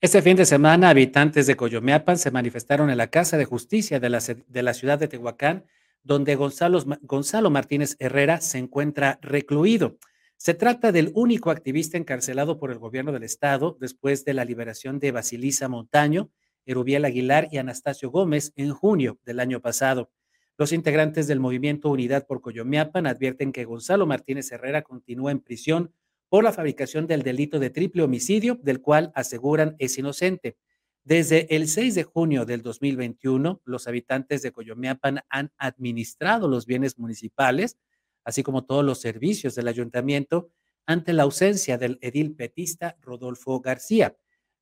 Este fin de semana, habitantes de Coyomeapan se manifestaron en la Casa de Justicia de la, ciudad de Tehuacán, donde Gonzalo, Gonzalo Martínez Herrera se encuentra recluido. Se trata del único activista encarcelado por el gobierno del estado después de la liberación de Basilisa Montaño, Erubiel Aguilar y Anastasio Gómez en junio del año pasado. Los integrantes del movimiento Unidad por Coyomeapan advierten que Gonzalo Martínez Herrera continúa en prisión por la fabricación del delito de triple homicidio, del cual aseguran es inocente. Desde el 6 de junio del 2021, los habitantes de Coyomeapan han administrado los bienes municipales, así como todos los servicios del ayuntamiento, ante la ausencia del edil petista Rodolfo García.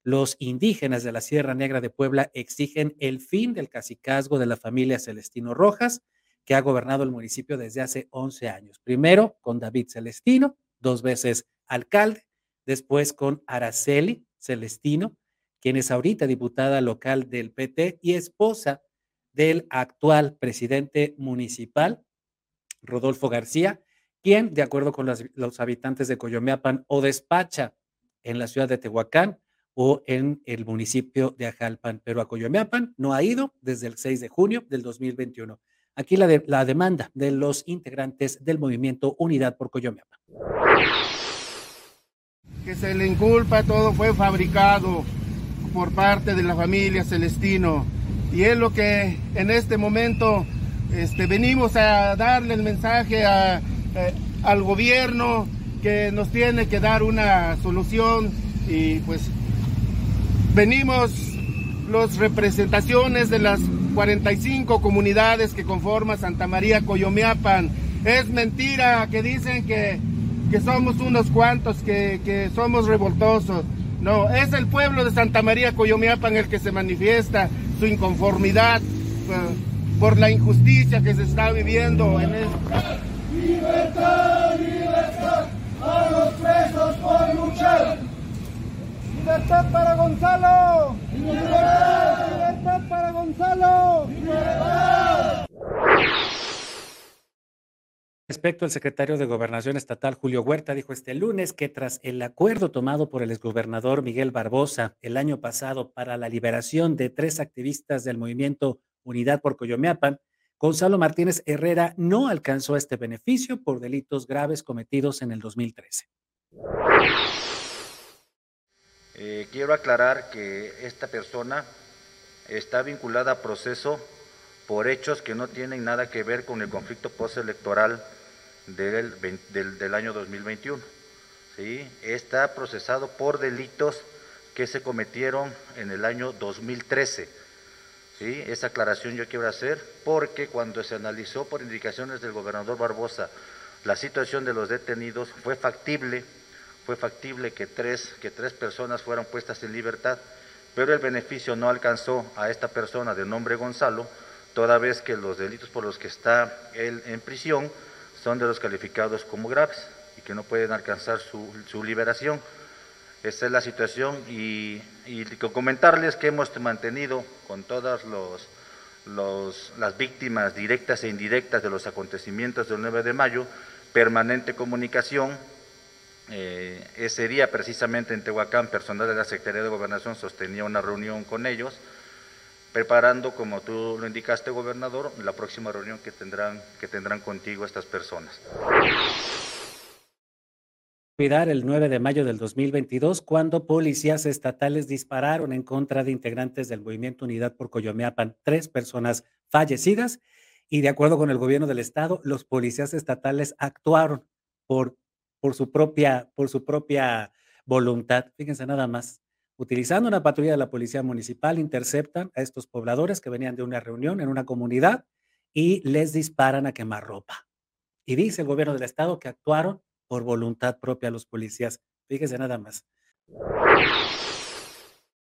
Los indígenas de la Sierra Negra de Puebla exigen el fin del cacicazgo de la familia Celestino Rojas, que ha gobernado el municipio desde hace 11 años. Primero con David Celestino, dos veces alcalde, después con Araceli Celestino, quien es ahorita diputada local del PT y esposa del actual presidente municipal, Rodolfo García, quien, de acuerdo con los, habitantes de Coyomeapan, o despacha en la ciudad de Tehuacán o en el municipio de Ajalpan, pero a Coyomeapan no ha ido desde el 6 de junio del 2021. Aquí la, la demanda de los integrantes del movimiento Unidad por Coyomeapan que se le inculpa, todo fue fabricado por parte de la familia Celestino. Y es lo que en este momento este, venimos a darle el mensaje a, eh, al gobierno que nos tiene que dar una solución y pues venimos las representaciones de las 45 comunidades que conforman Santa María Coyomiapan. Es mentira que dicen que que somos unos cuantos, que, somos revoltosos. No, es el pueblo de Santa María Coyomiapan el que se manifiesta su inconformidad eh, por la injusticia que se está viviendo en esta. Libertad, libertad a los presos por luchar. Libertad para Gonzalo. Libertad, libertad para Gonzalo. Libertad. Respecto al secretario de Gobernación Estatal, Julio Huerta, dijo este lunes que tras el acuerdo tomado por el exgobernador Miguel Barbosa el año pasado para la liberación de tres activistas del movimiento Unidad por Coyomeapan, Gonzalo Martínez Herrera no alcanzó este beneficio por delitos graves cometidos en el 2013. Eh, quiero aclarar que esta persona está vinculada a proceso por hechos que no tienen nada que ver con el conflicto postelectoral del, del, año 2021. ¿sí? Está procesado por delitos que se cometieron en el año 2013. ¿sí? Esa aclaración yo quiero hacer porque cuando se analizó por indicaciones del gobernador Barbosa la situación de los detenidos fue factible, fue factible que tres, que tres personas fueran puestas en libertad, pero el beneficio no alcanzó a esta persona de nombre Gonzalo, toda vez que los delitos por los que está él en prisión son de los calificados como graves y que no pueden alcanzar su, liberación. Esta es la situación y, comentarles que hemos mantenido con todas los, las víctimas directas e indirectas de los acontecimientos del 9 de mayo permanente comunicación. Eh, ese día precisamente en Tehuacán, personal de la Secretaría de Gobernación sostenía una reunión con ellos preparando, como tú lo indicaste, gobernador, la próxima reunión que tendrán, que tendrán contigo estas personas. El 9 de mayo del 2022, cuando policías estatales dispararon en contra de integrantes del Movimiento Unidad por Coyomeapan, tres personas fallecidas, y de acuerdo con el gobierno del estado, los policías estatales actuaron por, por, su, propia, por su propia voluntad. Fíjense nada más. Utilizando una patrulla de la Policía Municipal, interceptan a estos pobladores que venían de una reunión en una comunidad y les disparan a quemarropa. Y dice el gobierno del estado que actuaron por voluntad propia los policías. Fíjese nada más.